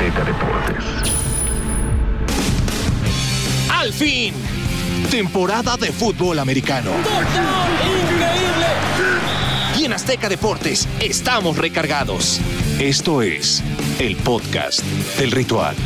Azteca Deportes. Al fin, temporada de fútbol americano. ¡Increíble! Y en Azteca Deportes estamos recargados. Esto es el podcast del ritual.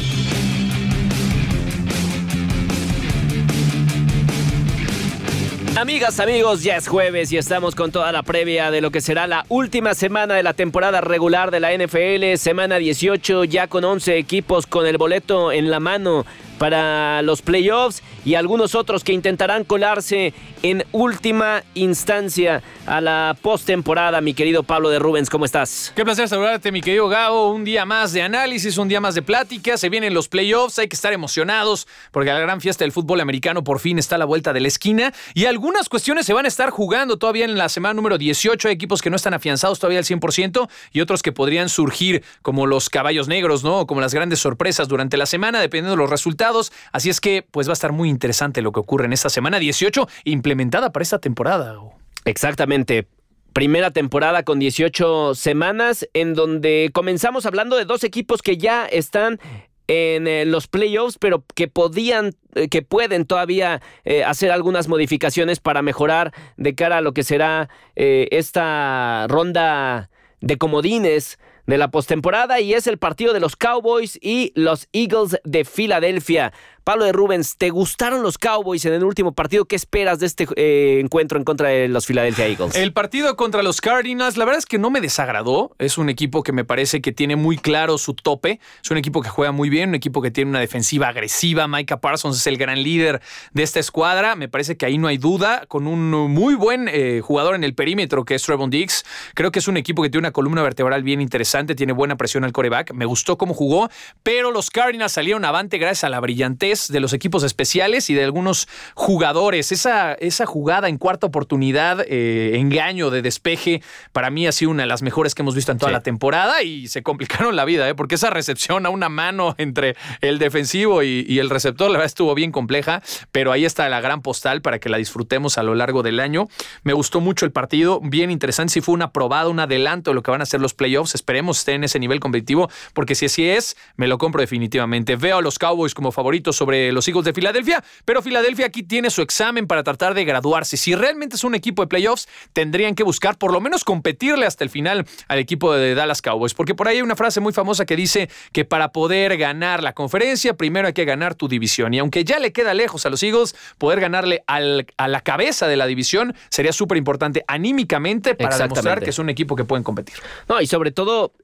Amigas, amigos, ya es jueves y estamos con toda la previa de lo que será la última semana de la temporada regular de la NFL, semana 18, ya con 11 equipos con el boleto en la mano para los playoffs y algunos otros que intentarán colarse en última instancia a la postemporada. Mi querido Pablo de Rubens, ¿cómo estás? Qué placer saludarte, mi querido Gabo. Un día más de análisis, un día más de plática. Se vienen los playoffs, hay que estar emocionados porque la gran fiesta del fútbol americano por fin está a la vuelta de la esquina y algunas cuestiones se van a estar jugando todavía en la semana número 18. Hay equipos que no están afianzados todavía al 100% y otros que podrían surgir como los caballos negros, ¿no? Como las grandes sorpresas durante la semana, dependiendo de los resultados. Así es que, pues va a estar muy interesante lo que ocurre en esta semana 18, implementada para esta temporada. Exactamente. Primera temporada con 18 semanas en donde comenzamos hablando de dos equipos que ya están en eh, los playoffs, pero que podían, eh, que pueden todavía eh, hacer algunas modificaciones para mejorar de cara a lo que será esta ronda de comodines de la postemporada y es el partido de los Cowboys y los Eagles de Filadelfia. Pablo de Rubens, ¿te gustaron los Cowboys en el último partido? ¿Qué esperas de este eh, encuentro en contra de los Philadelphia Eagles? El partido contra los Cardinals, la verdad es que no me desagradó. Es un equipo que me parece que tiene muy claro su tope. Es un equipo que juega muy bien, un equipo que tiene una defensiva agresiva. Micah Parsons es el gran líder de esta escuadra. Me parece que ahí no hay duda. Con un muy buen eh, jugador en el perímetro que es Trevon Diggs. Creo que es un equipo que tiene una columna vertebral bien interesante, tiene buena presión al coreback. Me gustó cómo jugó, pero los Cardinals salieron avante gracias a la brillantez de los equipos especiales y de algunos jugadores. Esa, esa jugada en cuarta oportunidad, eh, engaño de despeje, para mí ha sido una de las mejores que hemos visto en toda la temporada y se complicaron la vida, ¿eh? porque esa recepción a una mano entre el defensivo y, el receptor, la verdad estuvo bien compleja, pero ahí está la gran postal para que la disfrutemos a lo largo del año. Me gustó mucho el partido, bien interesante, si fue una probada, un adelanto de lo que van a ser los playoffs, esperemos esté en ese nivel competitivo, porque si así es, me lo compro definitivamente. Veo a los Cowboys como favoritos sobre los Eagles de Filadelfia, pero Filadelfia aquí tiene su examen para tratar de graduarse. Si realmente es un equipo de playoffs, tendrían que buscar por lo menos competirle hasta el final al equipo de Dallas Cowboys, porque por ahí hay una frase muy famosa que dice que para poder ganar la conferencia, primero hay que ganar tu división. Y aunque ya le queda lejos a los Eagles, poder ganarle a la cabeza de la división sería súper importante anímicamente para demostrar que es un equipo que pueden competir. No, y sobre todo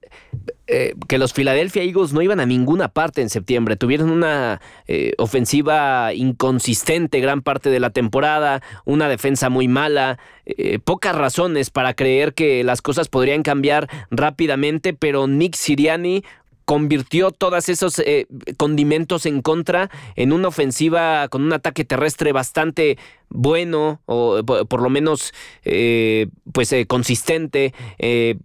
eh, que los Philadelphia Eagles no iban a ninguna parte en septiembre. Tuvieron una eh, ofensiva inconsistente gran parte de la temporada, una defensa muy mala, eh, pocas razones para creer que las cosas podrían cambiar rápidamente, pero Nick Siriani convirtió todos esos condimentos en contra en una ofensiva con un ataque terrestre bastante bueno o por lo menos eh, pues eh, consistente eh,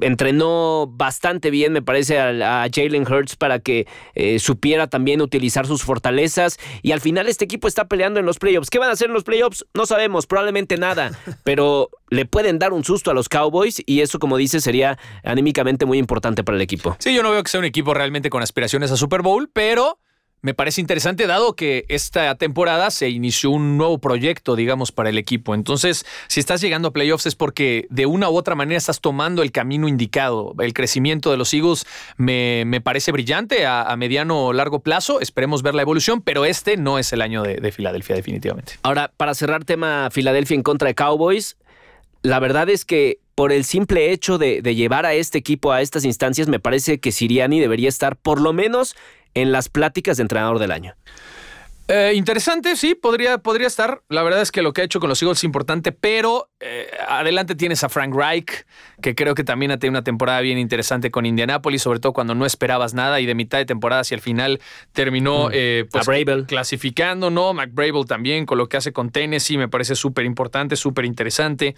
entrenó bastante bien me parece a, Jalen Hurts para que supiera también utilizar sus fortalezas. Y al final este equipo está peleando en los playoffs. ¿qué van a hacer en los playoffs? no sabemos probablemente nada. Pero le pueden dar un susto a los Cowboys y eso como dice sería anímicamente muy importante para el equipo sí yo no veo que sea un equipo realmente con aspiraciones a Super Bowl pero me parece interesante dado que esta temporada se inició un nuevo proyecto, digamos, para el equipo. Entonces, si estás llegando a playoffs es porque de una u otra manera estás tomando el camino indicado. El crecimiento de los Eagles me, parece brillante a, mediano o largo plazo. Esperemos ver la evolución, pero este no es el año de, de Filadelfia, definitivamente. Ahora, para cerrar tema Filadelfia en contra de Cowboys, la verdad es que por el simple hecho de, de, llevar a este equipo a estas instancias, me parece que Siriani debería estar por lo menos en las pláticas de entrenador del año. Eh, interesante, sí, podría, podría estar. La verdad es que lo que ha hecho con los Eagles es importante, pero eh, adelante tienes a Frank Reich, que creo que también ha tenido una temporada bien interesante con Indianapolis, sobre todo cuando no esperabas nada y de mitad de temporada hacia el final terminó mm. eh, pues, clasificando, ¿no? McBrable también con lo que hace con Tennessee me parece súper importante, súper interesante.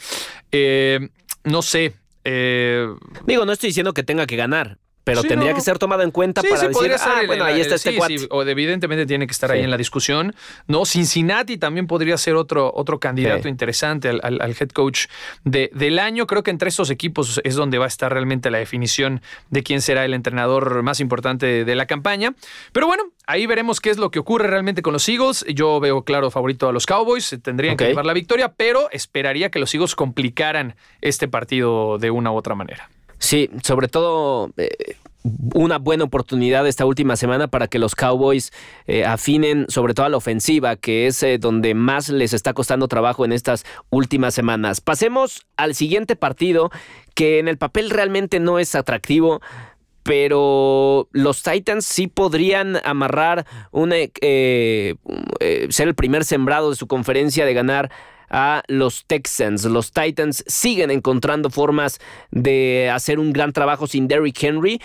no sé. Digo, no estoy diciendo que tenga que ganar, pero Sí, tendría no, que ser tomado en cuenta Sí, para sí, decir, ah, en bueno, ahí está este sí, cuate. sí, o evidentemente tiene que estar ahí en la discusión. No, Cincinnati también podría ser otro, otro candidato interesante al, al- al head coach de- del año. Creo que entre estos equipos es donde va a estar realmente la definición de quién será el entrenador más importante de la campaña. Pero bueno, ahí veremos qué es lo que ocurre realmente con los Eagles. Yo veo claro favorito a los Cowboys, tendrían Ok. que llevar la victoria, pero esperaría que los Eagles complicaran este partido de una u otra manera. Sí, sobre todo eh, una buena oportunidad esta última semana para que los Cowboys eh, afinen sobre todo a la ofensiva, que es eh, donde más les está costando trabajo en estas últimas semanas. Pasemos al siguiente partido, que en el papel realmente no es atractivo. Pero los Titans sí podrían amarrar eh, ser el primer sembrado de su conferencia de ganar a los Texans. Los Titans siguen encontrando formas de hacer un gran trabajo sin Derrick Henry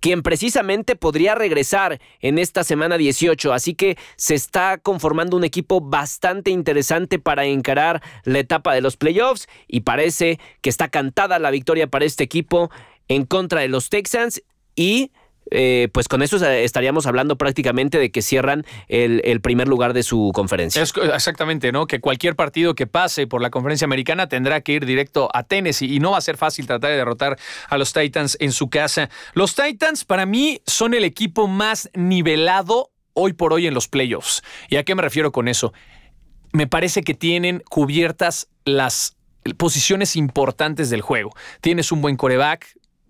quien precisamente podría regresar en esta semana 18. Así que se está conformando un equipo bastante interesante para encarar la etapa de los playoffs y parece que está cantada la victoria para este equipo en contra de los Texans y eh, pues con eso estaríamos hablando prácticamente de que cierran el, primer lugar de su conferencia. Exactamente, ¿no? Que cualquier partido que pase por la conferencia americana tendrá que ir directo a Tennessee y no va a ser fácil tratar de derrotar a los Titans en su casa. Los Titans para mí son el equipo más nivelado hoy por hoy en los playoffs. ¿Y a qué me refiero con eso? Me parece que tienen cubiertas las posiciones importantes del juego. Tienes un buen coreback,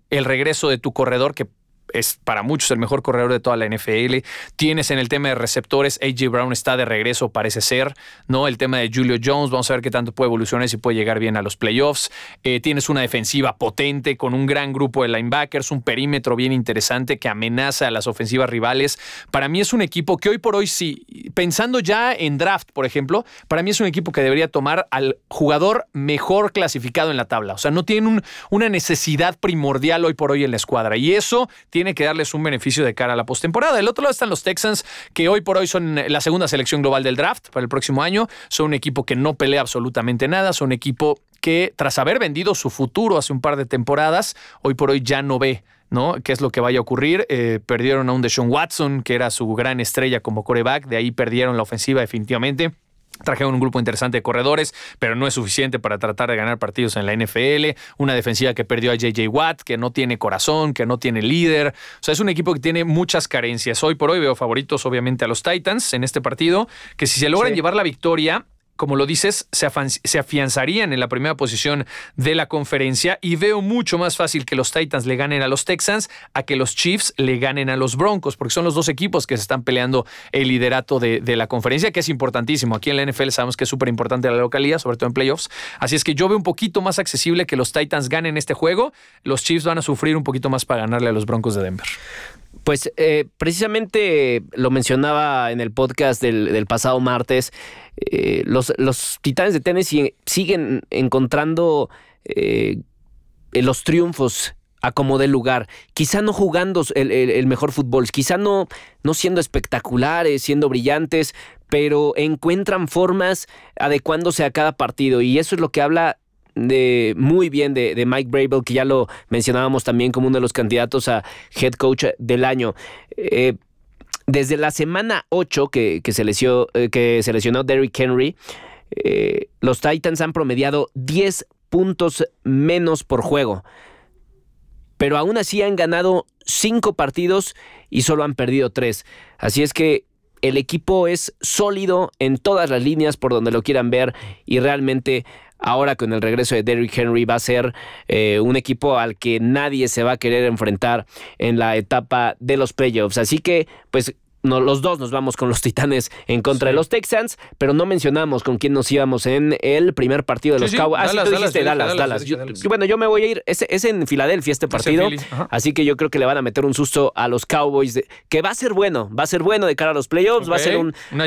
el regreso de tu corredor que es para muchos el mejor corredor de toda la NFL. Tienes en el tema de receptores, AJ Brown está de regreso, parece ser, ¿no? El tema de Julio Jones, vamos a ver qué tanto puede evolucionar si puede llegar bien a los playoffs. Eh, tienes una defensiva potente con un gran grupo de linebackers, un perímetro bien interesante que amenaza a las ofensivas rivales. Para mí es un equipo que hoy por hoy sí, pensando ya en draft, por ejemplo, para mí es un equipo que debería tomar al jugador mejor clasificado en la tabla. O sea, no tiene un, una necesidad primordial hoy por hoy en la escuadra y eso tiene tiene que darles un beneficio de cara a la postemporada. Del otro lado están los Texans, que hoy por hoy son la segunda selección global del draft para el próximo año. Son un equipo que no pelea absolutamente nada, son un equipo que tras haber vendido su futuro hace un par de temporadas, hoy por hoy ya no ve ¿no? ¿Qué es lo que vaya a ocurrir? Eh, perdieron a un Deshaun Watson, que era su gran estrella como coreback, de ahí perdieron la ofensiva definitivamente. Trajeron un grupo interesante de corredores, pero no es suficiente para tratar de ganar partidos en la NFL. Una defensiva que perdió a JJ Watt, que no tiene corazón, que no tiene líder. O sea, es un equipo que tiene muchas carencias. Hoy por hoy veo favoritos, obviamente, a los Titans en este partido, que si se logran Sí. llevar la victoria, como lo dices, se, afianzarían en la primera posición de la conferencia y veo mucho más fácil que los Titans le ganen a los Texans a que los Chiefs le ganen a los Broncos, porque son los dos equipos que se están peleando el liderato de, de la conferencia, que es importantísimo. Aquí en la NFL sabemos que es súper importante la localidad, sobre todo en playoffs. Así es que yo veo un poquito más accesible que los Titans ganen este juego. Los Chiefs van a sufrir un poquito más para ganarle a los Broncos de Denver. Pues eh, precisamente lo mencionaba en el podcast del, del pasado martes. eh, los, los Titanes de Tennessee siguen encontrando eh, los triunfos a como dé lugar. Quizá no jugando el, el- el mejor fútbol, quizá no, no siendo espectaculares, siendo brillantes, pero encuentran formas adecuándose a cada partido. Y eso es lo que habla de muy bien de, de Mike Brable, que ya lo mencionábamos también como uno de los candidatos a head coach del año. Eh, desde la semana 8 que, que, se, eh, que se lesionó Derrick Henry, eh, los Titans han promediado 10 puntos menos por juego. Pero aún así han ganado 5 partidos y solo han perdido 3. Así es que el equipo es sólido en todas las líneas por donde lo quieran ver y realmente ahora con el regreso de Derrick Henry va a ser eh, un equipo al que nadie se va a querer enfrentar en la etapa de los playoffs. Así que pues no, los dos nos vamos con los Titanes en contra Sí. de los Texans, pero no mencionamos con quién nos íbamos en el primer partido de Sí, los sí, Cowboys. Ah, Dallas, tú dijiste Dallas, Dallas, yo Yo- bueno, yo me voy a ir. Es, es en Filadelfia este partido. Así que yo creo que le van a meter un susto a los Cowboys, de- que va a ser bueno, va a ser bueno de cara a los playoffs, va a ser un- una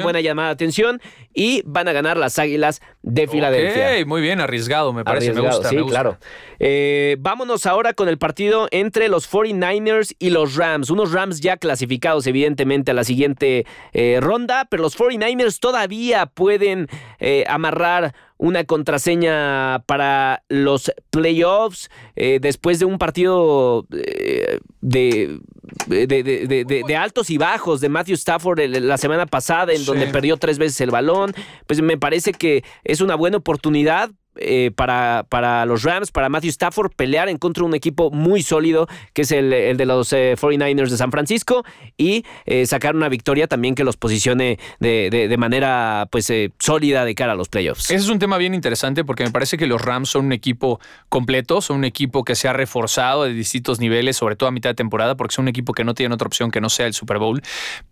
buena llamada de atención y van a ganar las Águilas de Filadelfia. Muy bien, arriesgado, me parece, me gusta. Sí, me gusta. claro. Eh, vámonos ahora con el partido entre los 49ers y los Rams. Unos Rams ya clasificados, evidentemente, a la siguiente eh, ronda, pero los 49ers todavía pueden eh, amarrar una contraseña para los playoffs eh, después de un partido eh, de, de, altos y bajos de Matthew Stafford la semana pasada en donde perdió tres veces el balón. Pues me parece que es una buena oportunidad eh, para, para los Rams, para Matthew Stafford, pelear en contra de un equipo muy sólido, que es el, de los 49ers de San Francisco, y sacar una victoria también que los posicione de, manera pues sólida de cara a los playoffs. Ese es un tema bien interesante porque me parece que los Rams son un equipo completo, son un equipo que se ha reforzado de distintos niveles, sobre todo a mitad de temporada, porque son un equipo que no tiene otra opción que no sea el Super Bowl,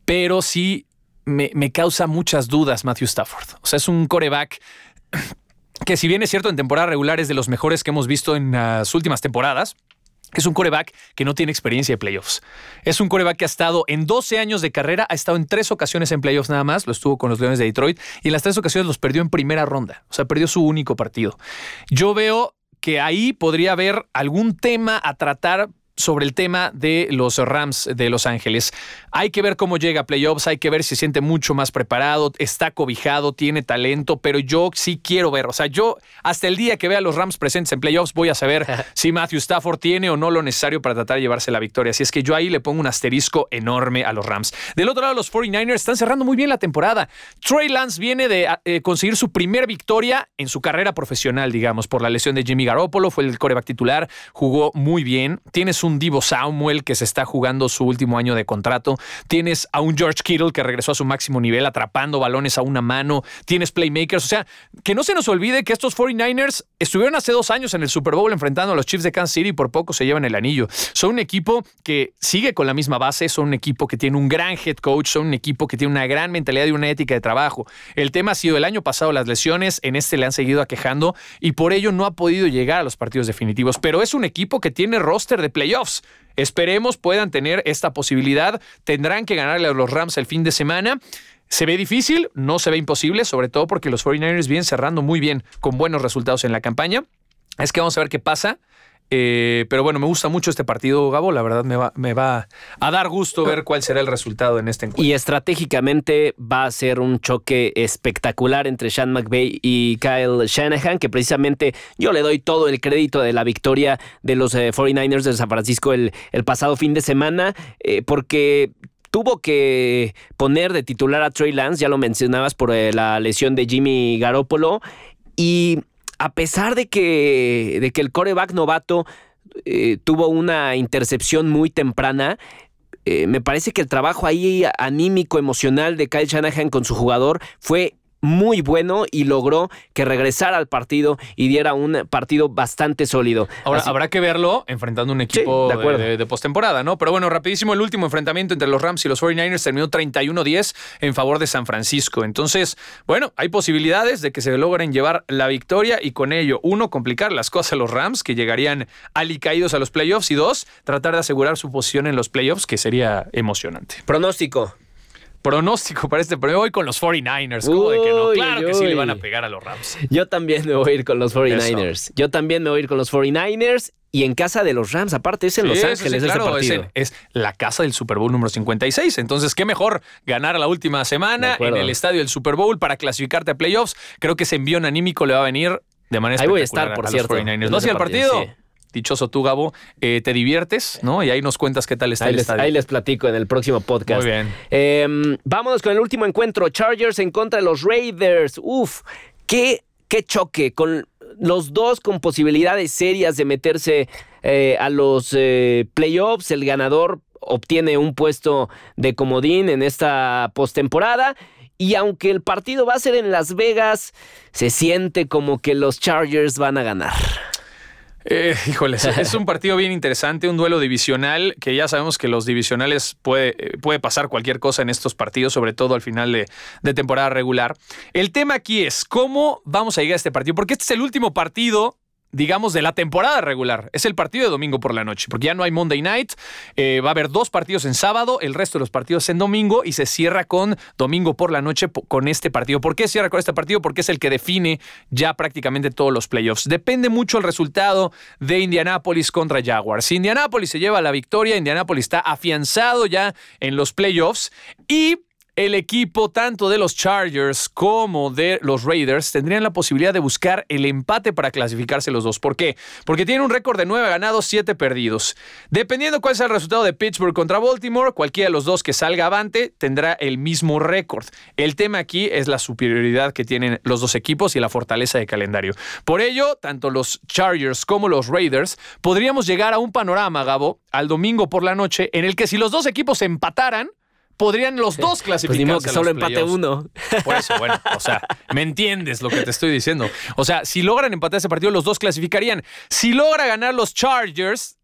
pero sí me, me causa muchas dudas Matthew Stafford. O sea, es un coreback que si bien es cierto en temporada regular es de los mejores que hemos visto en las últimas temporadas, es un coreback que no tiene experiencia de playoffs. Es un coreback que ha estado en 12 años de carrera, ha estado en tres ocasiones en playoffs nada más, lo estuvo con los Leones de Detroit y en las tres ocasiones los perdió en primera ronda, o sea, perdió su único partido. Yo veo que ahí podría haber algún tema a tratar sobre el tema de los Rams de Los Ángeles. Hay que ver cómo llega a playoffs, hay que ver si se siente mucho más preparado, está cobijado, tiene talento, pero yo sí quiero ver, o sea, yo hasta el día que vea a los Rams presentes en playoffs voy a saber si Matthew Stafford tiene o no lo necesario para tratar de llevarse la victoria. Así es que yo ahí le pongo un asterisco enorme a los Rams. Del otro lado, los 49ers están cerrando muy bien la temporada. Trey Lance viene de eh, conseguir su primera victoria en su carrera profesional, digamos, por la lesión de Jimmy Garoppolo, fue el coreback titular, jugó muy bien, tiene su un Divo Samuel que se está jugando su último año de contrato. Tienes a un George Kittle que regresó a su máximo nivel atrapando balones a una mano. Tienes playmakers. O sea, que no se nos olvide que estos 49ers estuvieron hace dos años en el Super Bowl enfrentando a los Chiefs de Kansas City y por poco se llevan el anillo. Son un equipo que sigue con la misma base. Son un equipo que tiene un gran head coach. Son un equipo que tiene una gran mentalidad y una ética de trabajo. El tema ha sido el año pasado las lesiones. En este le han seguido aquejando y por ello no ha podido llegar a los partidos definitivos. Pero es un equipo que tiene roster de Esperemos puedan tener esta posibilidad. Tendrán que ganarle a los Rams el fin de semana. Se ve difícil, no se ve imposible, sobre todo porque los 49ers vienen cerrando muy bien con buenos resultados en la campaña. Es que vamos a ver qué pasa. Eh, pero bueno, me gusta mucho este partido, Gabo. La verdad me va, me va a dar gusto ver cuál será el resultado en este encuentro. Y estratégicamente va a ser un choque espectacular entre Sean McVay y Kyle Shanahan, que precisamente yo le doy todo el crédito de la victoria de los 49ers eh, de San Francisco el, el pasado fin de semana, eh, porque tuvo que poner de titular a Trey Lance, ya lo mencionabas por la lesión de Jimmy Garoppolo, y a pesar de que, de que el coreback novato eh, tuvo una intercepción muy temprana, eh, me parece que el trabajo ahí anímico, emocional de Kyle Shanahan con su jugador fue muy bueno y logró que regresara al partido y diera un partido bastante sólido. Ahora habrá que verlo enfrentando un equipo de, postemporada, ¿no? Pero bueno, rapidísimo, el último enfrentamiento entre los Rams y los 49ers terminó 31-10 en favor de San Francisco. Entonces, bueno, hay posibilidades de que se logren llevar la victoria y con ello, uno, complicar las cosas a los Rams, que llegarían alicaídos a los playoffs, y dos, tratar de asegurar su posición en los playoffs, que sería emocionante. Pronóstico pronóstico para este, pero voy con los 49ers. ¿Cómo de que no? Claro que sí le van a pegar a los Rams. Yo también me voy a ir con los 49ers. Yo también me voy a ir con los 49ers y en casa de los Rams. Aparte, es en Los Ángeles sí, claro, partido. Es, la casa del Super Bowl número 56. Entonces, qué mejor ganar la última semana en el estadio del Super Bowl para clasificarte a playoffs. Creo que ese envío anímico le va a venir de manera Ahí voy a estar, por cierto. Los 49ers. ¿No el partido? Dichoso tú, Gabo, eh, te diviertes, ¿no? Y ahí nos cuentas qué tal está ahí el les, estadio. Ahí les platico en el próximo podcast. Muy bien. Em, vámonos con el último encuentro. Chargers en contra de los Raiders. Uf, qué, qué choque. Con los dos con posibilidades serias de meterse eh, a los eh, playoffs. El ganador obtiene un puesto de comodín en esta postemporada. Y aunque el partido va a ser en Las Vegas, se siente como que los Chargers van a ganar. Eh, híjoles, es un partido bien interesante, un duelo divisional, que ya sabemos que los divisionales puede, eh, puede pasar cualquier cosa en estos partidos, sobre todo al final de, de, temporada regular. El tema aquí es cómo vamos a llegar a este partido, porque este es el último partido digamos, de la temporada regular. Es el partido de domingo por la noche, porque ya no hay Monday Night. Eh, va a haber dos partidos en sábado, el resto de los partidos en domingo y se cierra con domingo por la noche con este partido. ¿Por qué cierra con este partido? Porque es el que define ya prácticamente todos los playoffs. Depende mucho el resultado de Indianapolis contra Jaguars. Si Indianapolis se lleva la victoria, Indianapolis está afianzado ya en los playoffs y el equipo tanto de los Chargers como de los Raiders tendrían la posibilidad de buscar el empate para clasificarse los dos. ¿Por qué? Porque tienen un récord de 9 ganados, 7 perdidos. Dependiendo cuál sea el resultado de Pittsburgh contra Baltimore, cualquiera de los dos que salga avante tendrá el mismo récord. El tema aquí es la superioridad que tienen los dos equipos y la fortaleza de calendario. Por ello, tanto los Chargers como los Raiders podríamos llegar a un panorama, Gabo, al domingo por la noche, en el que si los dos equipos empataran, podrían los dos clasificarse. Pues ni modo que solo empate playoffs. uno. Por eso, bueno, o sea, ¿me entiendes lo que te estoy diciendo? O sea, si logran empatar ese partido, los dos clasificarían. Si logra ganar los Chargers,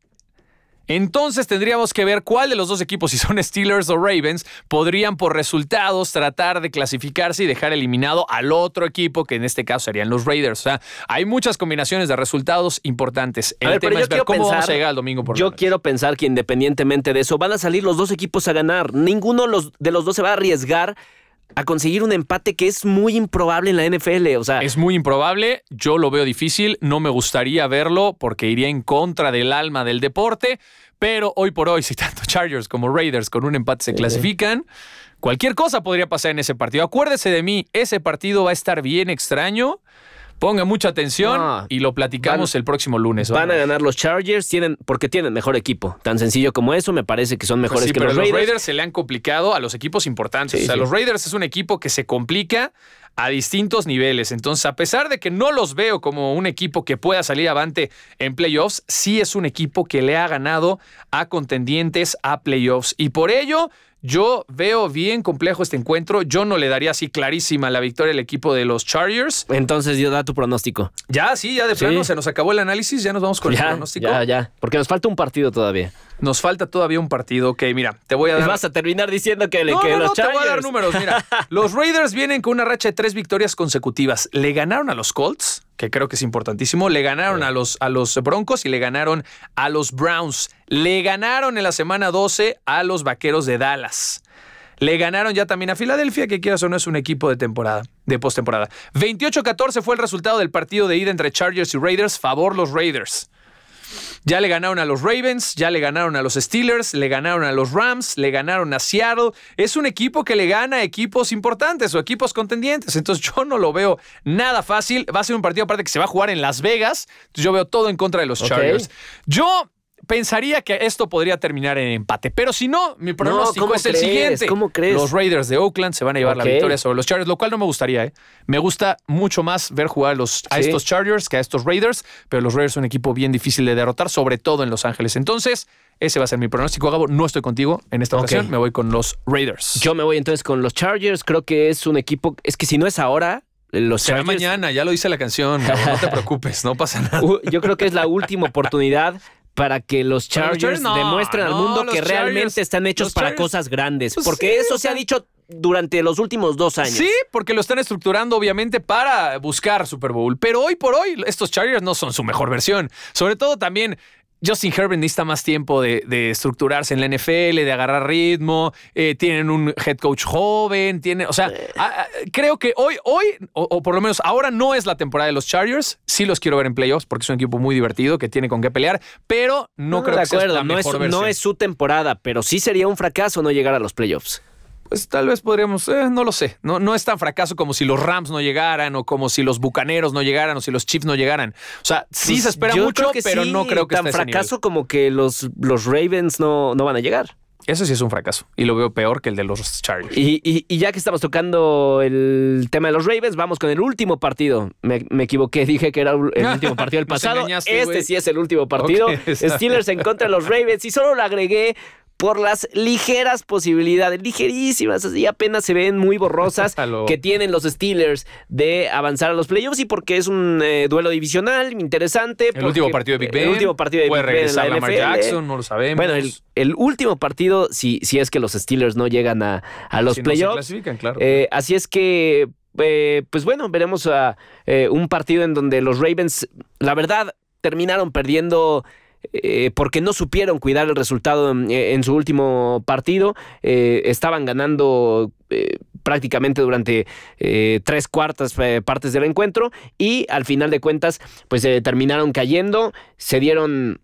entonces tendríamos que ver cuál de los dos equipos, si son Steelers o Ravens, podrían por resultados tratar de clasificarse y dejar eliminado al otro equipo, que en este caso serían los Raiders. O sea, hay muchas combinaciones de resultados importantes. El ver, tema es ver cómo vamos a llegar al domingo por Yo quiero pensar que independientemente de eso, van a salir los dos equipos a ganar. Ninguno de los dos se va a arriesgar a conseguir un empate que es muy improbable en la NFL. O sea, Es muy improbable, yo lo veo difícil, no me gustaría verlo porque iría en contra del alma del deporte, pero hoy por hoy, si tanto Chargers como Raiders con un empate se clasifican, cualquier cosa podría pasar en ese partido. Acuérdese de mí, ese partido va a estar bien extraño. Ponga mucha atención No. y lo platicamos Van- el próximo lunes. van a ganar los Chargers tienen, porque tienen mejor equipo. Tan sencillo como eso, me parece que son Pues mejores sí, que pero los Raiders. se le han complicado a los equipos importantes. Sí, o sea, sí. los Raiders es un equipo que se complica a distintos niveles. Entonces, a pesar de que no los veo como un equipo que pueda salir avante en playoffs, sí es un equipo que le ha ganado a contendientes a playoffs. Y por ello, yo veo bien complejo este encuentro. Yo no le daría así clarísima la victoria al equipo de los Chargers. Entonces, yo da tu pronóstico. Ya, sí, ya de Sí. plano se nos acabó el análisis. Ya nos vamos con el pronóstico. ya, ya. Porque nos falta un partido todavía. Nos falta todavía un partido. Ok, mira, te voy a dar. Vas a terminar diciendo que, le No, que no, los no, te Chargers. voy a dar números. Mira, los Raiders vienen con una racha de tres victorias consecutivas. Le ganaron a los Colts, que creo que es importantísimo. Le ganaron a los, a los Broncos y le ganaron a los Browns. Le ganaron en la semana 12 a los Vaqueros de Dallas. Le ganaron ya también a Filadelfia, que quieras o no es un equipo de temporada, de postemporada. 28-14 fue el resultado del partido de ida entre Chargers y Raiders. Favor los Raiders. Ya le ganaron a los Ravens, ya le ganaron a los Steelers, le ganaron a los Rams, le ganaron a Seattle. Es un equipo que le gana a equipos importantes o equipos contendientes. Entonces yo no lo veo nada fácil. Va a ser un partido aparte que se va a jugar en Las Vegas. Entonces yo veo todo en contra de los. Chargers. Yo pensaría que esto podría terminar en empate. Pero si no, mi pronóstico ¿cómo es el crees? siguiente. ¿Cómo crees? Los Raiders de Oakland se van a llevar la victoria sobre los Chargers, lo cual no me gustaría. ¿eh? Me gusta mucho más ver jugar a, los, a Sí. estos Chargers que a estos Raiders, pero los Raiders son un equipo bien difícil de derrotar, sobre todo en Los Ángeles. Entonces, ese va a ser mi pronóstico, Gabo. No estoy contigo en esta ocasión, me voy con los Raiders. Yo me voy entonces con los Chargers. Creo que es un equipo. Es que si no es ahora, los Será Chargers. mañana, ya lo dice la canción. Gabo, no te preocupes, no pasa nada. Yo creo que es la última oportunidad para que los Chargers no, demuestren al no, mundo que Chargers- realmente están hechos para Chargers- cosas grandes. Pues porque sí, eso o se ha dicho durante los últimos dos años. Sí, porque lo están estructurando obviamente para buscar Super Bowl. Pero hoy por hoy estos Chargers no son su mejor versión. Sobre todo también Justin Herbert necesita más tiempo de, de estructurarse en la NFL, de agarrar ritmo. eh, tienen un head coach joven, tiene, o sea, a- a- creo que hoy, hoy o, o por lo menos ahora no es la temporada de los Chargers. Sí los quiero ver en playoffs porque es un equipo muy divertido que tiene con qué pelear, pero no, creo de que sea acuerdo, la no es, no es su temporada, pero sí sería un fracaso no llegar a los playoffs. Pues tal vez podríamos, eh, no lo sé. No, no es tan fracaso como si los Rams no llegaran, o como si los Bucaneros no llegaran, o si los Chiefs no llegaran. O sea, sí Pues se espera mucho, pero sí, no creo que tan a ese nivel. fracaso como que los, los Ravens no, no van a llegar. Eso sí es un fracaso. Y lo veo peor que el de los Chargers. Y, y- y ya que estamos tocando el tema de los Ravens, vamos con el último partido. Me, me equivoqué, dije que era el último partido del pasado. Este sí es el último partido. Steelers en contra de los Ravens. Y solo lo agregué por las ligeras posibilidades, ligerísimas, así apenas se ven muy borrosas, que tienen los Steelers de avanzar a los playoffs y porque es un eh, duelo divisional interesante. El porque- último partido de Big Ben. El último partido de Puede Big Ben en la regresar Lamar NFL. Jackson, no lo sabemos. Bueno, el, el último partido, si, si es que los Steelers no llegan a, a los si no se playoffs. clasifican, claro. Eh, así es que, eh, pues bueno, veremos a, eh, un partido en donde los Ravens, la verdad, terminaron perdiendo. Eh, porque no supieron cuidar el resultado en, su último partido. Eh, estaban ganando eh, prácticamente durante eh, tres cuartas partes del encuentro y al final de cuentas pues eh, terminaron cayendo, se dieron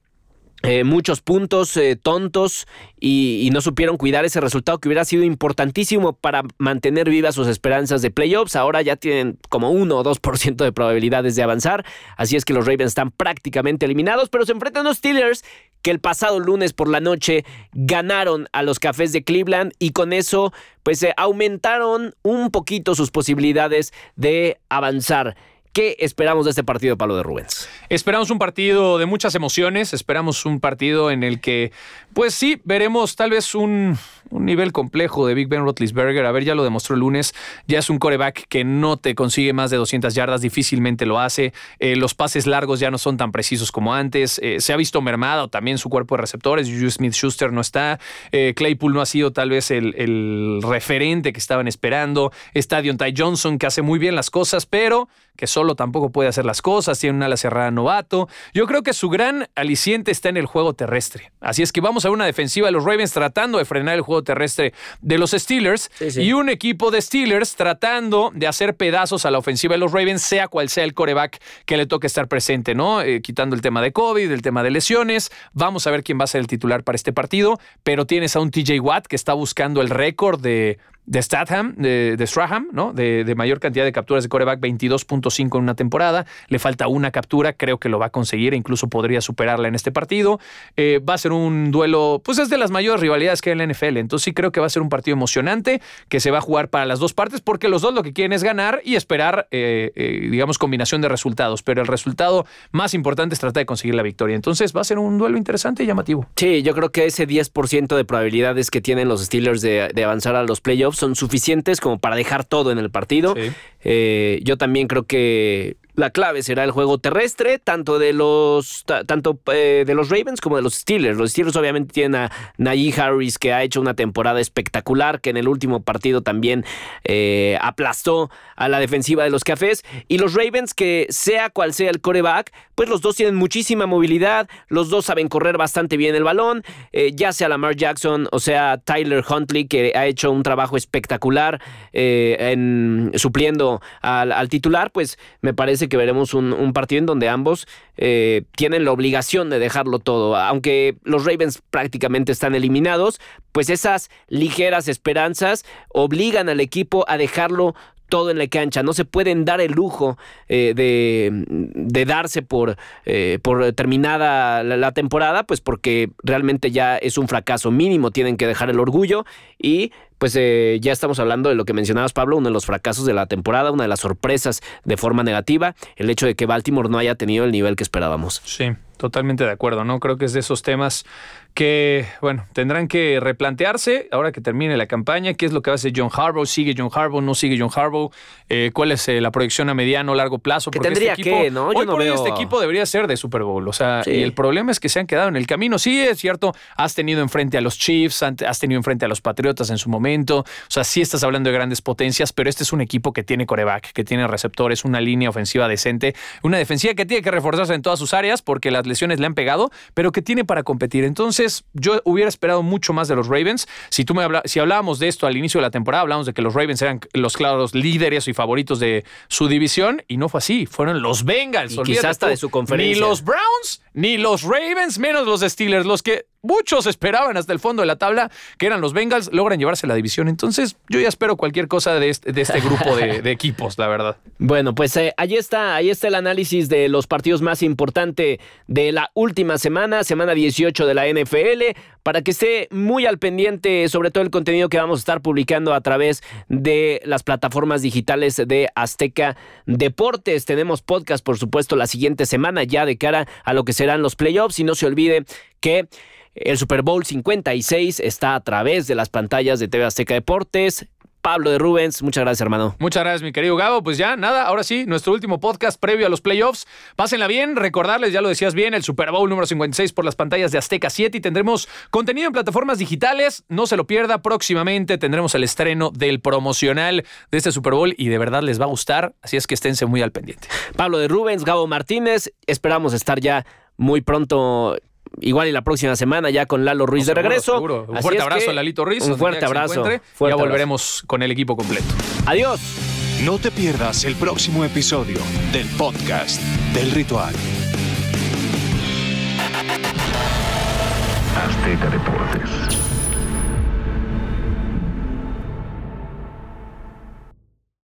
eh, muchos puntos eh, tontos y, no supieron cuidar ese resultado que hubiera sido importantísimo para mantener vivas sus esperanzas de playoffs. Ahora ya tienen como 1 o 2% de probabilidades de avanzar, así es que los Ravens están prácticamente eliminados, pero se enfrentan a los Steelers que el pasado lunes por la noche ganaron a los Cafés de Cleveland y con eso pues eh, aumentaron un poquito sus posibilidades de avanzar. ¿Qué esperamos de este partido, Pablo de Rubens? Esperamos un partido de muchas emociones, esperamos un partido en el que, pues sí, veremos tal vez un, nivel complejo de Big Ben Roethlisberger. A ver, ya lo demostró el lunes, ya es un coreback que no te consigue más de 200 yardas, difícilmente lo hace. Eh, los pases largos ya no son tan precisos como antes. Eh, se ha visto mermado también su cuerpo de receptores. Juju Smith-Schuster no está. Eh, Claypool no ha sido tal vez el, el referente que estaban esperando. Está Ty Johnson que hace muy bien las cosas, pero que solo tampoco puede hacer las cosas, tiene una ala cerrada novato. Yo creo que su gran aliciente está en el juego terrestre. Así es que vamos a una defensiva de los Ravens tratando de frenar el juego terrestre de los Steelers y un equipo de Steelers tratando de hacer pedazos a la ofensiva de los Ravens, sea cual sea el coreback que le toque estar presente, ¿no? Eh, quitando el tema de COVID, el tema de lesiones. Vamos a ver quién va a ser el titular para este partido, pero tienes a un TJ Watt que está buscando el récord de de Statham, de, de Stratham, ¿no? De, mayor cantidad de capturas de coreback, 22.5 en una temporada. Le falta una captura, creo que lo va a conseguir e incluso podría superarla en este partido. Eh, va a ser un duelo, pues es de las mayores rivalidades que hay en la NFL. Entonces sí creo que va a ser un partido emocionante que se va a jugar para las dos partes porque los dos lo que quieren es ganar y esperar, eh, eh, digamos, combinación de resultados. Pero el resultado más importante es tratar de conseguir la victoria. Entonces va a ser un duelo interesante y llamativo. Sí, yo creo que ese 10% de probabilidades que tienen los Steelers de, de avanzar a los playoffs son suficientes como para dejar todo en el partido. Eh, yo también creo que la clave será el juego terrestre, tanto de los tanto eh, de los Ravens como de los Steelers. Los Steelers obviamente tienen a Najee Harris que ha hecho una temporada espectacular, que en el último partido también eh, aplastó a la defensiva de los Cafés. Y los Ravens que sea cual sea el coreback, pues los dos tienen muchísima movilidad, los dos saben correr bastante bien el balón, eh, ya sea Lamar Jackson o sea Tyler Huntley que ha hecho un trabajo espectacular en supliendo al, al titular, pues me parece que veremos un, partido en donde ambos eh, tienen la obligación de dejarlo todo. Aunque los Ravens prácticamente están eliminados, pues esas ligeras esperanzas obligan al equipo a dejarlo todo en la cancha. No se pueden dar el lujo eh, de, darse por, eh, por terminada la, temporada, pues porque realmente ya es un fracaso mínimo. Tienen que dejar el orgullo y pues eh, ya estamos hablando de lo que mencionabas, Pablo, uno de los fracasos de la temporada, una de las sorpresas de forma negativa, el hecho de que Baltimore no haya tenido el nivel que esperábamos. Sí, totalmente de acuerdo, ¿no? Creo que es de esos temas que, bueno, tendrán que replantearse ahora que termine la campaña, qué es lo que hace John Harbaugh, sigue John Harbaugh, no sigue John Harbaugh, eh, cuál es eh, la proyección a mediano o largo plazo. Porque tendría este equipo, que, ¿no? Yo hoy por este equipo debería ser de Super Bowl, o sea, y el problema es que se han quedado en el camino. Sí, es cierto, has tenido enfrente a los Chiefs, has tenido enfrente a los Patriotas en su momento, o sea, sí estás hablando de grandes potencias, pero este es un equipo que tiene coreback, que tiene receptores, una línea ofensiva decente, una defensiva que tiene que reforzarse en todas sus áreas porque las lesiones le han pegado, pero que tiene para competir. Entonces, yo hubiera esperado mucho más de los Ravens. Si tú me habla, si hablábamos de esto al inicio de la temporada, hablábamos de que los Ravens eran los claros líderes y favoritos de su división y no fue así. Fueron los Bengals. Y quizás hasta de su conferencia. Ni los Browns, ni los Ravens, menos los Steelers, los que muchos esperaban hasta el fondo de la tabla, que eran los Bengals, logran llevarse la división. Entonces, yo ya espero cualquier cosa de este, este grupo de, equipos, la verdad. Bueno, pues eh, ahí está, ahí está el análisis de los partidos más importantes de la última semana, semana 18 de la NFL, para que esté muy al pendiente sobre todo el contenido que vamos a estar publicando a través de las plataformas digitales de Azteca Deportes. Tenemos podcast, por supuesto, la siguiente semana ya de cara a lo que serán los playoffs y no se olvide que el Super Bowl 56 está a través de las pantallas de TV Azteca Deportes. Pablo de Rubens, muchas gracias, hermano. Muchas gracias, mi querido Gabo. Pues ya, nada, ahora sí, nuestro último podcast previo a los playoffs. Pásenla bien, recordarles, ya lo decías bien, el Super Bowl número 56 por las pantallas de Azteca 7 y tendremos contenido en plataformas digitales. No se lo pierda, próximamente tendremos el estreno del promocional de este Super Bowl y de verdad les va a gustar, así es que esténse muy al pendiente. Pablo de Rubens, Gabo Martínez, esperamos estar ya muy pronto igual y la próxima semana ya con Lalo Ruiz de regreso. Un fuerte abrazo a Lalito Ruiz. Un fuerte abrazo. ya volveremos con el equipo completo. Adiós. No te pierdas el próximo episodio del podcast del ritual. Azteca Deportes.